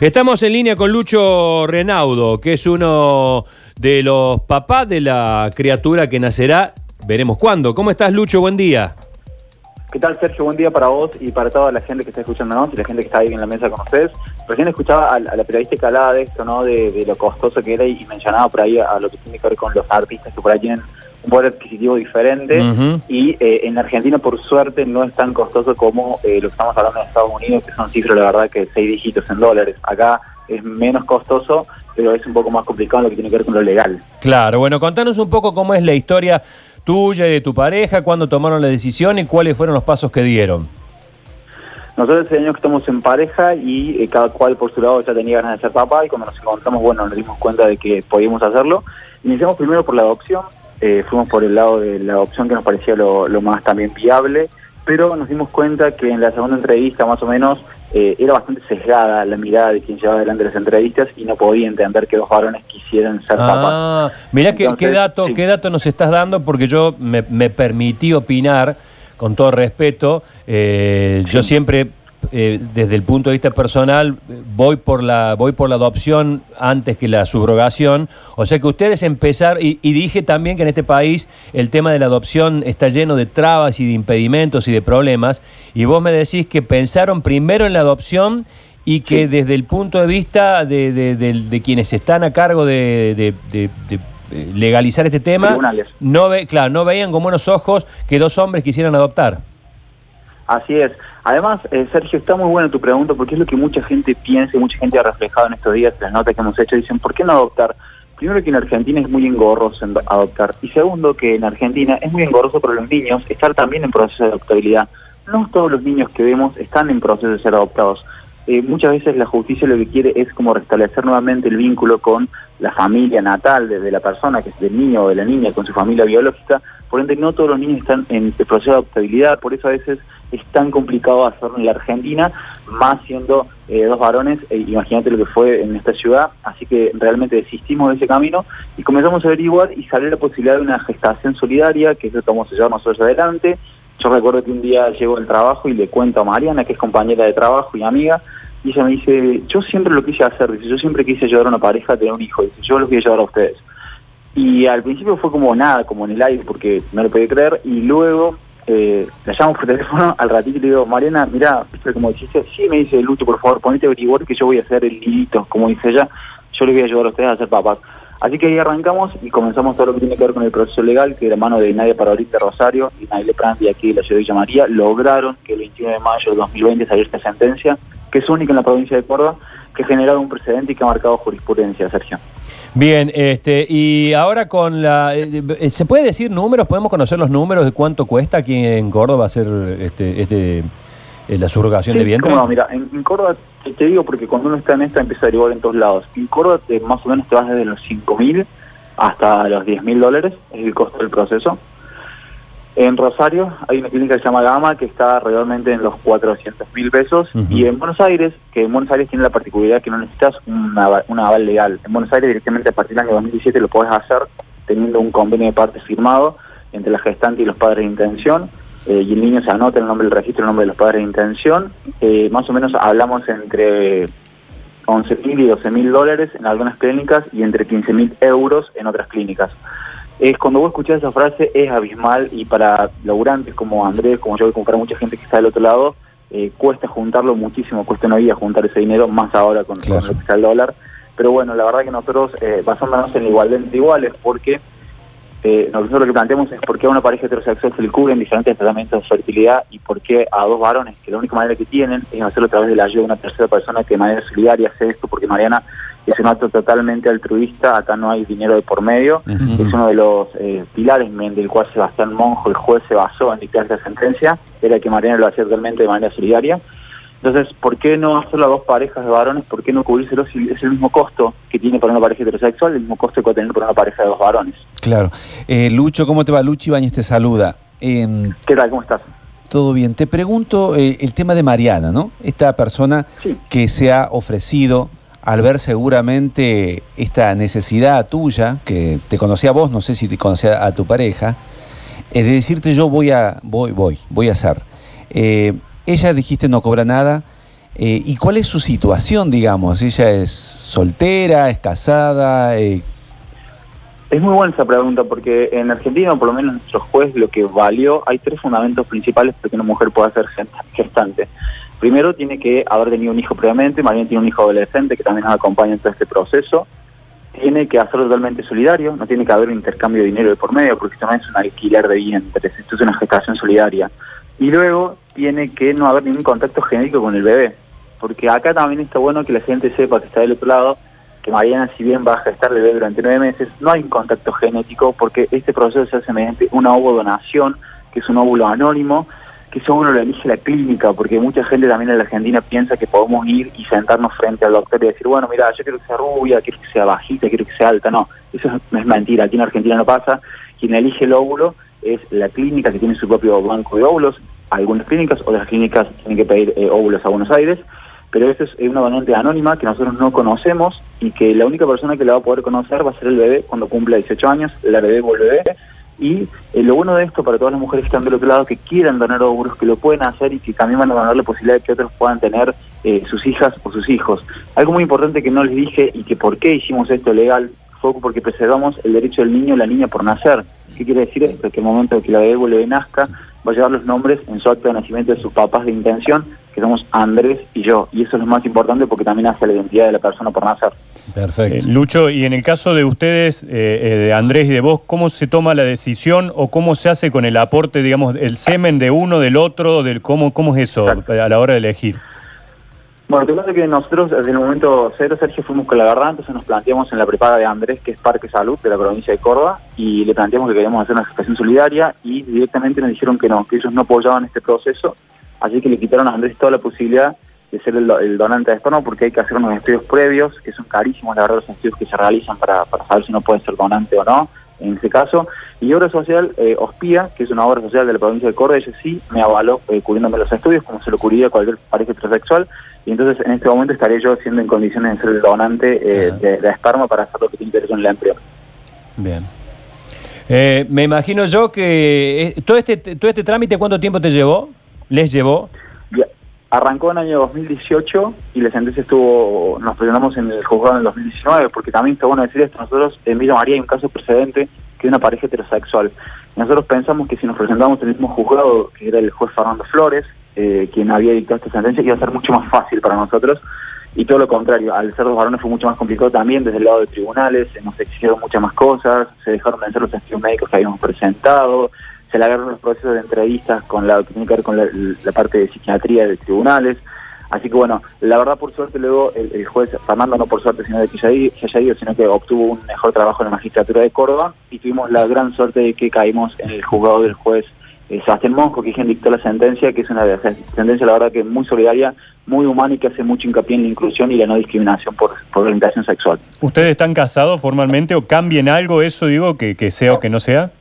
Estamos en línea con Lucho Renaudo, que es uno de los papás de la criatura que nacerá, veremos cuándo. ¿Cómo estás, Lucho? Buen día. ¿Qué tal, Sergio? Buen día para vos y para toda la gente que está escuchándonos y la gente que está ahí en la mesa con ustedes. Recién escuchaba a, la periodista que hablaba de esto, ¿no? De, lo costoso que era y mencionaba por ahí a, lo que tiene que ver con los artistas que por ahí tienen un poder adquisitivo diferente y eh, en Argentina por suerte no es tan costoso como eh, lo que estamos hablando en Estados Unidos, que son cifras, la verdad, que seis dígitos en dólares. Acá es menos costoso, pero es un poco más complicado en lo que tiene que ver con lo legal. Claro, bueno, contanos un poco cómo es la historia tuya y de tu pareja, cuándo tomaron la decisión y cuáles fueron los pasos que dieron. Nosotros hace años que estamos en pareja y eh, cada cual por su lado ya tenía ganas de ser papá y cuando nos encontramos, bueno, nos dimos cuenta de que podíamos hacerlo. Iniciamos primero por la adopción, eh, fuimos por el lado de la adopción que nos parecía lo, más también viable, pero nos dimos cuenta que en la segunda entrevista más o menos eh, era bastante sesgada la mirada de quien llevaba adelante las entrevistas y no podía entender que los varones quisieran ser ah, papás. Mirá qué, dato, qué dato nos estás dando porque yo me, me permití opinar con todo respeto, eh, yo siempre eh, desde el punto de vista personal voy por la voy por la adopción antes que la subrogación. O sea que ustedes empezar y, dije también que en este país el tema de la adopción está lleno de trabas y de impedimentos y de problemas y vos me decís que pensaron primero en la adopción y que desde el punto de vista de, quienes están a cargo de, legalizar este tema, no, ve, claro, no veían con buenos ojos que dos hombres quisieran adoptar. Así es. Además, eh, Sergio, está muy buena tu pregunta porque es lo que mucha gente piensa y mucha gente ha reflejado en estos días, las notas que hemos hecho, dicen, ¿por qué no adoptar? Primero que en Argentina es muy engorroso adoptar y segundo que en Argentina es muy engorroso para los niños estar también en proceso de adoptabilidad. No todos los niños que vemos están en proceso de ser adoptados. Eh, muchas veces la justicia lo que quiere es como restablecer nuevamente el vínculo con la familia natal de, la persona, que es del niño o de la niña, con su familia biológica. Por ende, no todos los niños están en el proceso de adoptabilidad, por eso a veces es tan complicado hacerlo en la Argentina, más siendo eh, dos varones, eh, imagínate lo que fue en esta ciudad, así que realmente desistimos de ese camino y comenzamos a averiguar y salió la posibilidad de una gestación solidaria, que es lo que vamos a llevar nosotros adelante. Yo recuerdo que un día llego al trabajo y le cuento a Mariana, que es compañera de trabajo y amiga, y ella me dice, yo siempre lo quise hacer, dice, yo siempre quise ayudar a una pareja a tener un hijo, dice, yo los voy a llevar a ustedes. Y al principio fue como nada, como en el aire, porque no lo podía creer, y luego eh, la llamo por teléfono, al ratito le digo, Mariana, mira, como dijiste, sí, me dice Lucho, por favor, ponete a averiguar que yo voy a hacer el nidito, como dice ella, yo les voy a ayudar a ustedes a ser papás. Así que ahí arrancamos y comenzamos todo lo que tiene que ver con el proceso legal, que de mano de Nadia Parolita Rosario y Nadia Prandi aquí de la ciudad de Villa María, lograron que el 21 de mayo de 2020 saliera esta sentencia, que es única en la provincia de Córdoba, que ha generado un precedente y que ha marcado jurisprudencia, Sergio. Bien, este, y ahora con la... Eh, ¿Se puede decir números? ¿Podemos conocer los números de cuánto cuesta aquí en Córdoba hacer este, este, eh, la subrogación de vientre? no, mira, en, Córdoba, te digo porque cuando uno está en esta empieza a derivar en todos lados. En Córdoba más o menos te vas desde los 5 mil hasta los 10 mil dólares, es el costo del proceso. En Rosario hay una clínica que se llama Gama que está realmente en los 400 mil pesos y en Buenos Aires, que en Buenos Aires tiene la particularidad que no necesitas una, aval legal. En Buenos Aires directamente a partir del año 2017 lo puedes hacer teniendo un convenio de partes firmado entre la gestante y los padres de intención eh, y el niño se anota el nombre del registro, el nombre de los padres de intención. Eh, más o menos hablamos entre 11 mil y 12 mil dólares en algunas clínicas y entre 15 mil euros en otras clínicas es cuando vos escuchás esa frase es abismal y para laburantes como Andrés, como yo, como para mucha gente que está del otro lado, eh, cuesta juntarlo muchísimo, cuesta una vida juntar ese dinero, más ahora con, lo que está el dólar. Pero bueno, la verdad que nosotros, basándonos en igualdad entre iguales, porque eh, nosotros lo que planteamos es por qué a una pareja heterosexual se le cubren diferentes tratamientos de fertilidad y por qué a dos varones, que la única manera que tienen es hacerlo a través de la ayuda de una tercera persona que de manera solidaria hace esto, porque Mariana es un acto totalmente altruista, acá no hay dinero de por medio, es uno de los eh, pilares del cual Sebastián Monjo, el juez, se basó en dictar esta sentencia, era que Mariana lo hacía totalmente de manera solidaria. Entonces, ¿por qué no hacerlo a dos parejas de varones? ¿Por qué no cubrírselo si es el mismo costo que tiene para una pareja heterosexual, el mismo costo que puede tener para una pareja de dos varones? Claro. Eh, Lucho, ¿cómo te va? Luchi Ibañez te saluda. Em, ¿Qué tal? ¿Cómo estás? Todo bien. Te pregunto eh, el tema de Mariana, ¿no? Esta persona que se ha ofrecido al ver seguramente esta necesidad tuya, que te conocía a vos, no sé si te conocía a tu pareja, es de decirte yo voy a, voy, voy, voy a hacer. Ella dijiste no cobra nada, Eh, ¿Y cuál es su situación, digamos? ¿Ella es soltera, es casada? Eh, es muy buena esa pregunta porque en Argentina, por lo menos nuestro juez, lo que valió, hay tres fundamentos principales para que una mujer pueda ser gestante. Primero, tiene que haber tenido un hijo previamente, María tiene un hijo adolescente que también nos acompaña en todo este proceso. Tiene que hacerlo totalmente solidario, no tiene que haber un intercambio de dinero de por medio, porque esto no es un alquiler de vientres, esto es una gestación solidaria. Y luego tiene que no haber ningún contacto genético con el bebé, porque acá también está bueno que la gente sepa que está del otro lado que Mariana, si bien va a gestar bebé durante nueve meses, no hay un contacto genético porque este proceso se hace mediante una donación, que es un óvulo anónimo, que eso uno lo elige la clínica, porque mucha gente también en la Argentina piensa que podemos ir y sentarnos frente al doctor y decir, bueno, mira, yo quiero que sea rubia, quiero que sea bajita, quiero que sea alta. No, eso es, mentira, aquí en Argentina no pasa. Quien elige el óvulo es la clínica que tiene su propio banco de óvulos, algunas clínicas, otras clínicas tienen que pedir eh, óvulos a Buenos Aires, pero esta es una donante anónima que nosotros no conocemos y que la única persona que la va a poder conocer va a ser el bebé cuando cumpla 18 años, la bebé o el bebé. Y eh, lo bueno de esto para todas las mujeres que están del otro lado, que quieran donar óvulos, que lo pueden hacer y que también van a dar la posibilidad de que otros puedan tener eh, sus hijas o sus hijos. Algo muy importante que no les dije y que por qué hicimos esto legal fue porque preservamos el derecho del niño o la niña por nacer. ¿Qué quiere decir esto? Que el momento de que la bebé bebé nazca, va a llevar los nombres en su acto de nacimiento de sus papás de intención que somos Andrés y yo. Y eso es lo más importante porque también hace la identidad de la persona por nacer. Perfecto. Eh, Lucho, y en el caso de ustedes, eh, eh, de Andrés y de vos, ¿cómo se toma la decisión o cómo se hace con el aporte, digamos, el semen de uno, del otro, del cómo, cómo es eso a la hora de elegir? Bueno, te cuento que nosotros desde el momento cero, Sergio, fuimos con la verdad, entonces nos planteamos en la prepaga de Andrés, que es Parque Salud de la provincia de Córdoba, y le planteamos que queríamos hacer una gestación solidaria y directamente nos dijeron que no, que ellos no apoyaban este proceso Así que le quitaron a Andrés toda la posibilidad de ser el, donante de esperma porque hay que hacer unos estudios previos, que son carísimos, la verdad, los estudios que se realizan para, saber si uno puede ser donante o no, en ese caso. Y Obra Social, eh, OSPIA, que es una obra social de la provincia de Córdoba, ella sí me avaló eh, cubriéndome los estudios, como se lo cubriría cualquier pareja heterosexual, y entonces en este momento estaré yo siendo en condiciones de ser el donante eh, de, esperma para hacer lo que tiene que ver con el empleo. Bien. Eh, me imagino yo que todo este, todo este trámite, ¿cuánto tiempo te llevó? les llevó? Arrancó en el año 2018 y la sentencia estuvo, nos presentamos en el juzgado en el 2019, porque también está bueno decir esto, nosotros en Villa María hay un caso precedente que es una pareja heterosexual. Nosotros pensamos que si nos presentamos en el mismo juzgado, que era el juez Fernando Flores, eh, quien había dictado esta sentencia, iba a ser mucho más fácil para nosotros, y todo lo contrario, al ser dos varones fue mucho más complicado también desde el lado de tribunales, se nos exigieron muchas más cosas, se dejaron de hacer los estudios médicos que habíamos presentado, se agarran los procesos de entrevistas con la que tiene que ver con la, parte de psiquiatría de tribunales. Así que bueno, la verdad por suerte luego el, juez Fernando, no por suerte sino de que se haya ido, sino que obtuvo un mejor trabajo en la magistratura de Córdoba y tuvimos la gran suerte de que caímos en el juzgado del juez eh, Sebastián Monjo, que quien dictó la sentencia, que es una sentencia la verdad que muy solidaria, muy humana y que hace mucho hincapié en la inclusión y la no discriminación por, orientación sexual. ¿Ustedes están casados formalmente o cambien algo eso, digo, que sea o que no sea?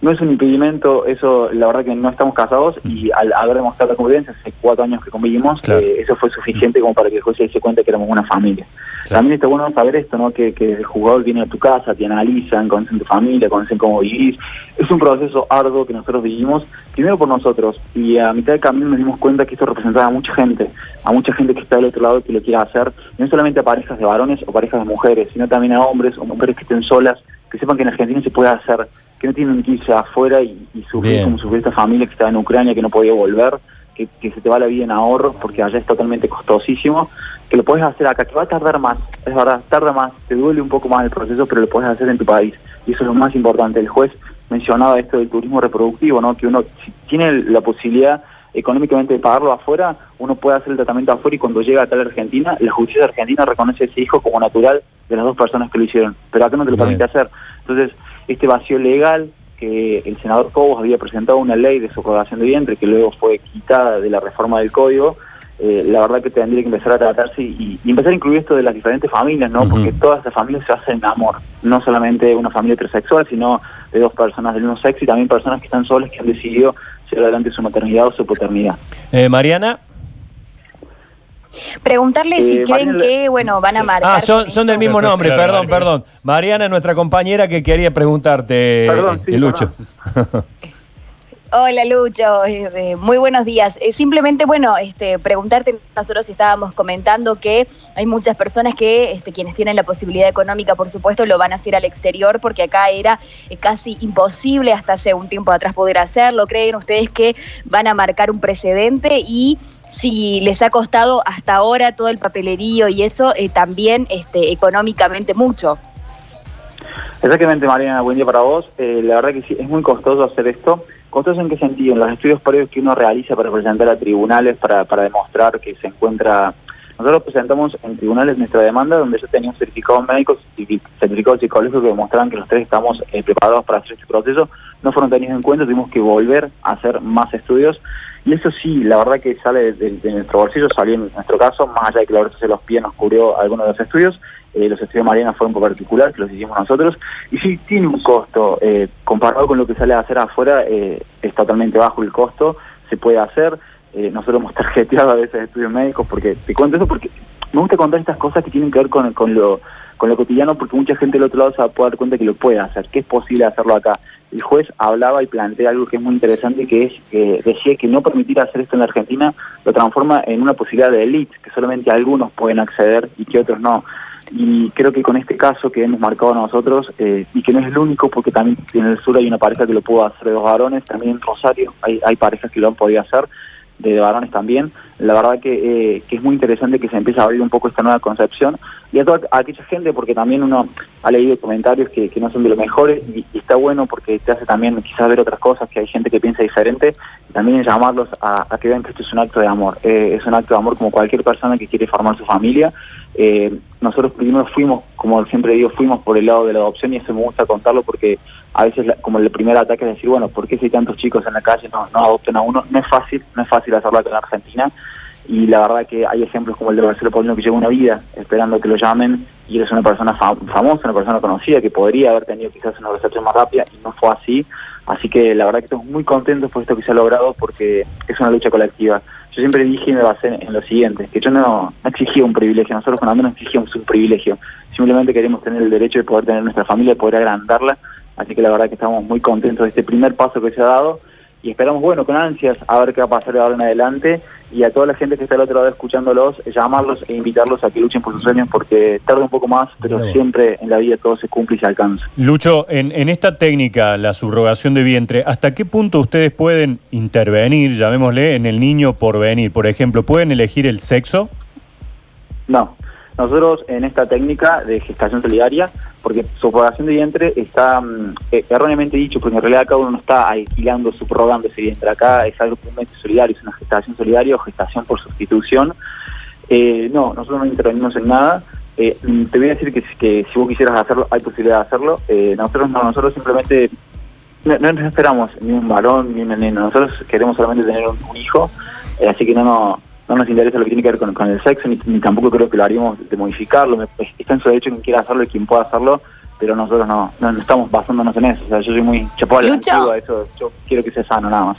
No es un impedimento, eso la verdad que no estamos casados y al haber demostrado la convivencia, hace cuatro años que convivimos, eh, eso fue suficiente como para que el juez se diese cuenta que éramos una familia. También está bueno saber esto, ¿no? Que, el jugador viene a tu casa, te analizan, conocen tu familia, conocen cómo vivís. Es un proceso arduo que nosotros vivimos, primero por nosotros, y a mitad de camino nos dimos cuenta que esto representaba a mucha gente, a mucha gente que está del otro lado que lo quiera hacer, no solamente a parejas de varones o parejas de mujeres, sino también a hombres o mujeres que estén solas, que sepan que en Argentina se puede hacer que no tienen que irse afuera y, sufrir como sufrir esta familia que estaba en Ucrania, que no podía volver, que, se te va la vida en ahorros porque allá es totalmente costosísimo, que lo puedes hacer acá, que va a tardar más, es verdad, tarda más, te duele un poco más el proceso, pero lo puedes hacer en tu país. Y eso es lo más importante. El juez mencionaba esto del turismo reproductivo, ¿no? que uno si tiene la posibilidad económicamente de pagarlo afuera, uno puede hacer el tratamiento afuera y cuando llega a tal Argentina, la justicia argentina reconoce a ese hijo como natural de las dos personas que lo hicieron, pero acá no te lo permite hacer. Entonces, este vacío legal que el senador Cobos había presentado una ley de subrogación de vientre que luego fue quitada de la reforma del código, eh, la verdad que tendría que empezar a tratarse y, empezar a incluir esto de las diferentes familias, ¿no? Porque todas las familias se hacen amor, no solamente una familia heterosexual, sino de dos personas del mismo sexo y también personas que están solas que han decidido llevar adelante su maternidad o su paternidad. Eh, Mariana. Preguntarle si eh, creen que, bueno, van a marcar. Ah, son, son del mismo nombre, perdón, perdón. Mariana es nuestra compañera que quería preguntarte, perdón, Lucho. Hola Lucho, eh, eh, muy buenos días. Eh, simplemente, bueno, este, preguntarte, nosotros estábamos comentando que hay muchas personas que, este, quienes tienen la posibilidad económica, por supuesto, lo van a hacer al exterior porque acá era casi imposible hasta hace un tiempo atrás poder hacerlo. ¿Creen ustedes que van a marcar un precedente y si les ha costado hasta ahora todo el papelerío y eso también este, económicamente mucho? Exactamente, Mariana, buen día para vos. la verdad que sí, es muy costoso hacer esto. ¿Costoso en qué sentido? En los estudios previos que uno realiza para presentar a tribunales, para, para demostrar que se encuentra... Nosotros presentamos en tribunales nuestra demanda donde yo tenía un certificado médico, certificado psicológico que demostraban que los tres estamos eh, preparados para hacer este proceso. No fueron tenidos en cuenta, tuvimos que volver a hacer más estudios. Y eso sí, la verdad que sale de, nuestro bolsillo, salió en nuestro caso, más allá de que la verdad se los pies nos cubrió algunos de los estudios. Eh, los estudios Mariana fueron por particular, que los hicimos nosotros, y sí tiene un costo, eh, comparado con lo que sale a hacer afuera, eh, es totalmente bajo el costo, se puede hacer, nosotros hemos tarjeteado a veces estudios médicos, porque te cuento eso porque me gusta contar estas cosas que tienen que ver con, con, lo, con lo cotidiano, porque mucha gente del otro lado se va a poder dar cuenta que lo puede hacer, que es posible hacerlo acá. El juez hablaba y plantea algo que es muy interesante, que es que decía que no permitir hacer esto en la Argentina lo transforma en una posibilidad de élite, que solamente algunos pueden acceder y que otros no y creo que con este caso que hemos marcado nosotros, eh, y que no es el único, porque también en el sur hay una pareja que lo pudo hacer de dos varones, también en Rosario hay, hay parejas que lo han podido hacer, de varones también. La verdad que, eh, que, es muy interesante que se empiece a abrir un poco esta nueva concepción y a toda aquella gente, porque también uno ha leído comentarios que, no son de los mejores y, está bueno porque te hace también quizás ver otras cosas, que hay gente que piensa diferente, también llamarlos a, que vean que esto es un acto de amor. Eh, es un acto de amor como cualquier persona que quiere formar su familia. Nosotros primero fuimos, como siempre digo, fuimos por el lado de la adopción y eso me gusta contarlo porque a veces como el primer ataque es decir, bueno, ¿por qué si hay tantos chicos en la calle no, adopten a uno? No es fácil, no es fácil hacerlo acá en Argentina y la verdad que hay ejemplos como el de Marcelo Paulino que lleva una vida esperando que lo llamen y es una persona famosa, una persona conocida que podría haber tenido quizás una recepción más rápida y no fue así. Así que la verdad que estamos muy contentos por esto que se ha logrado porque es una lucha colectiva. Yo siempre dije y me basé en lo siguiente, que yo no, exigía un privilegio, nosotros con no exigíamos un privilegio, simplemente queremos tener el derecho de poder tener nuestra familia, de poder agrandarla, así que la verdad que estamos muy contentos de este primer paso que se ha dado y esperamos, bueno, con ansias a ver qué va a pasar de ahora en adelante y a toda la gente que está al otro lado escuchándolos, llamarlos e invitarlos a que luchen por sus sueños porque tarda un poco más, pero siempre en la vida todo se cumple y se alcanza. Lucho, en, en esta técnica, la subrogación de vientre, ¿hasta qué punto ustedes pueden intervenir, llamémosle, en el niño por venir? Por ejemplo, ¿pueden elegir el sexo? No. Nosotros en esta técnica de gestación solidaria, porque subrogación de vientre está mm, eh, erróneamente dicho, porque en realidad cada uno no está alquilando, subrogando ese vientre. Acá es algo puramente solidario, es una gestación solidaria o gestación por sustitución. Eh, no, nosotros no intervenimos en nada. Eh, mm, te voy a decir que, si vos quisieras hacerlo, hay posibilidad de hacerlo. nosotros no, nosotros simplemente no, esperamos ni un varón ni una nena. Nosotros queremos solamente tener un, un hijo, así que no, no no nos interesa lo que tiene que ver con, el sexo, ni, tampoco creo que lo haríamos de modificarlo. Está en su derecho quien quiera hacerlo y quien pueda hacerlo, pero nosotros no, no, estamos basándonos en eso. O sea, yo soy muy chapó eso, yo quiero que sea sano nada más.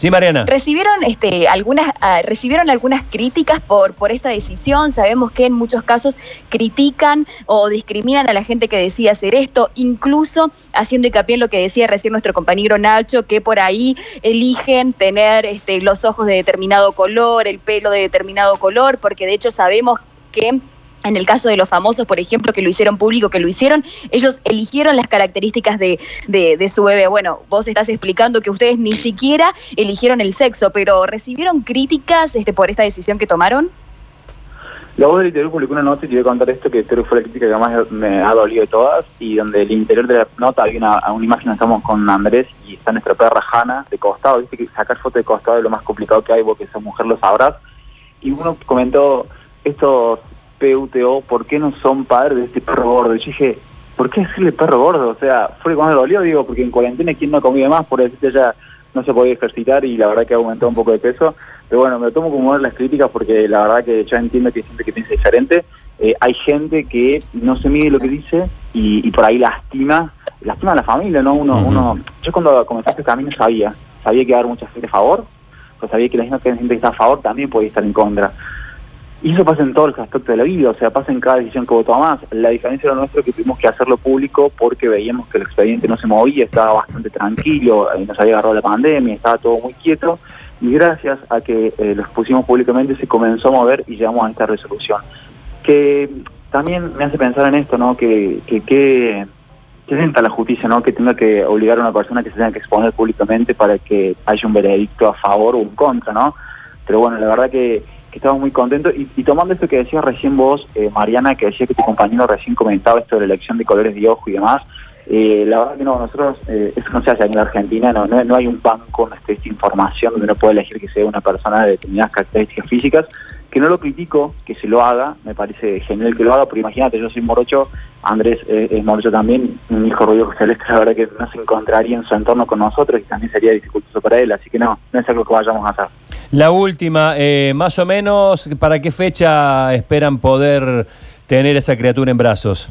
Sí, Mariana. Recibieron este algunas ah, recibieron algunas críticas por por esta decisión. Sabemos que en muchos casos critican o discriminan a la gente que decide hacer esto, incluso haciendo hincapié en lo que decía recién nuestro compañero Nacho, que por ahí eligen tener este, los ojos de determinado color, el pelo de determinado color, porque de hecho sabemos que en el caso de los famosos, por ejemplo, que lo hicieron público, que lo hicieron, ellos eligieron las características de, su bebé. Bueno, vos estás explicando que ustedes ni siquiera eligieron el sexo, pero ¿recibieron críticas este, por esta decisión que tomaron? La voz del interior publicó una nota y te voy a contar esto, que creo que fue la crítica que más me ha dolido de todas, y donde el interior de la nota hay una, una imagen, estamos con Andrés y está nuestra perra Hanna de costado, viste que sacar foto de costado es lo más complicado que hay, vos que esa mujer lo sabrás, y uno comentó, estos PUTO, ¿por qué no son padres de este perro gordo? Y yo dije, ¿por qué decirle perro gordo? O sea, fue cuando me dolió, digo, porque en cuarentena quien no comía más, por decirte ya no se podía ejercitar y la verdad que aumentó un poco de peso. Pero bueno, me tomo como las críticas porque la verdad que ya entiendo que gente que piensa diferente. Eh, hay gente que no se mide lo que dice y, por ahí lastima, lastima a la familia, ¿no? Uno, uno, yo cuando comencé este camino sabía, sabía que iba a haber mucha gente a favor, pero sabía que la gente que está a favor también podía estar en contra. Y eso pasa en todos los aspectos de la vida, o sea, pasa en cada decisión que vos tomás. La diferencia era nuestro que tuvimos que hacerlo público porque veíamos que el expediente no se movía, estaba bastante tranquilo, nos había agarrado la pandemia, estaba todo muy quieto. Y gracias a que eh, lo expusimos públicamente se comenzó a mover y llegamos a esta resolución. Que también me hace pensar en esto, ¿no? Que, que, que, que la justicia, ¿no? Que tenga que obligar a una persona que se tenga que exponer públicamente para que haya un veredicto a favor o en contra, ¿no? Pero bueno, la verdad que que estamos muy contentos. Y, tomando esto que decías recién vos, eh, Mariana, que decía que tu compañero recién comentaba esto de la elección de colores de ojo y demás, eh, la verdad que no, nosotros, eh, eso no se hace en la Argentina, no, no, hay un banco esta información donde uno puede elegir que sea una persona de determinadas características físicas, que no lo critico, que se lo haga, me parece genial que lo haga, porque imagínate, yo soy morocho, Andrés es morocho también, un hijo rubio celeste, la verdad que no se encontraría en su entorno con nosotros y también sería dificultoso para él, así que no, no es algo que vayamos a hacer. La última, eh, más o menos, ¿para qué fecha esperan poder tener esa criatura en brazos?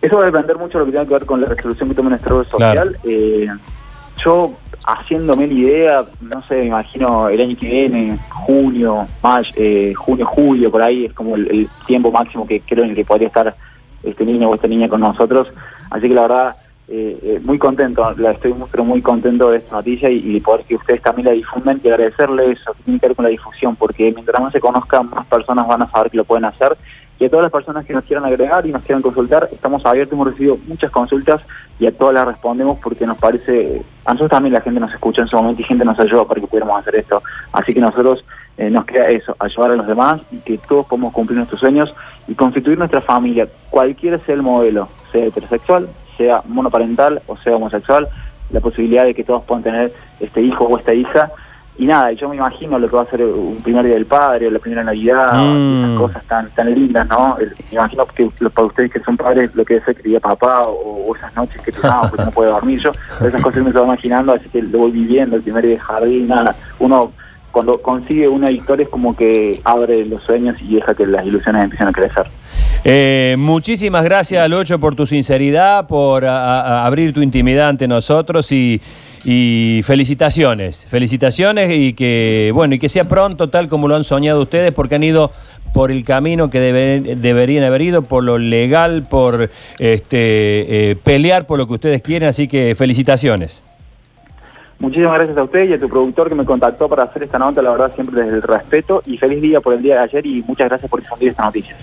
Eso va a depender mucho de lo que tiene que ver con la resolución que tome nuestro social. Eh, yo, haciéndome la idea, no sé, me imagino el año que viene, junio, mayo, eh, junio, julio, por ahí, es como el, tiempo máximo que creo en el que podría estar este niño o esta niña con nosotros. Así que la verdad, eh, eh, muy contento, la estoy pero muy contento de esta noticia y, de poder que ustedes también la difundan y agradecerles eso, tiene que ver con la difusión, porque mientras más se conozcan, más personas van a saber que lo pueden hacer. Y a todas las personas que nos quieran agregar y nos quieran consultar, estamos abiertos, hemos recibido muchas consultas y a todas las respondemos porque nos parece, a nosotros también la gente nos escucha en su momento y gente nos ayuda para que pudiéramos hacer esto. Así que nosotros eh, nos queda eso, ayudar a los demás y que todos podamos cumplir nuestros sueños y constituir nuestra familia, cualquiera sea el modelo, sea heterosexual, sea monoparental o sea homosexual, la posibilidad de que todos puedan tener este hijo o esta hija. Y nada, yo me imagino lo que va a ser un primer día del padre, o la primera Navidad, mm. esas cosas tan tan lindas, ¿no? me imagino que para ustedes que son padres, lo que debe ser que día papá, o, esas noches que no, porque no puede dormir yo, esas cosas me estoy imaginando, así que lo voy viviendo, el primer día de jardín, nada. Uno cuando consigue una victoria es como que abre los sueños y deja que las ilusiones empiecen a crecer. Eh, muchísimas gracias, Locho, por tu sinceridad, por abrir tu intimidad ante nosotros y, felicitaciones, felicitaciones y que, bueno, y que sea pronto tal como lo han soñado ustedes, porque han ido por el camino que deberían haber ido, por lo legal, por este, eh, pelear por lo que ustedes quieren, así que felicitaciones. Muchísimas gracias a usted y a tu productor que me contactó para hacer esta nota, la verdad siempre desde el respeto y feliz día por el día de ayer y muchas gracias por difundir esta noticia.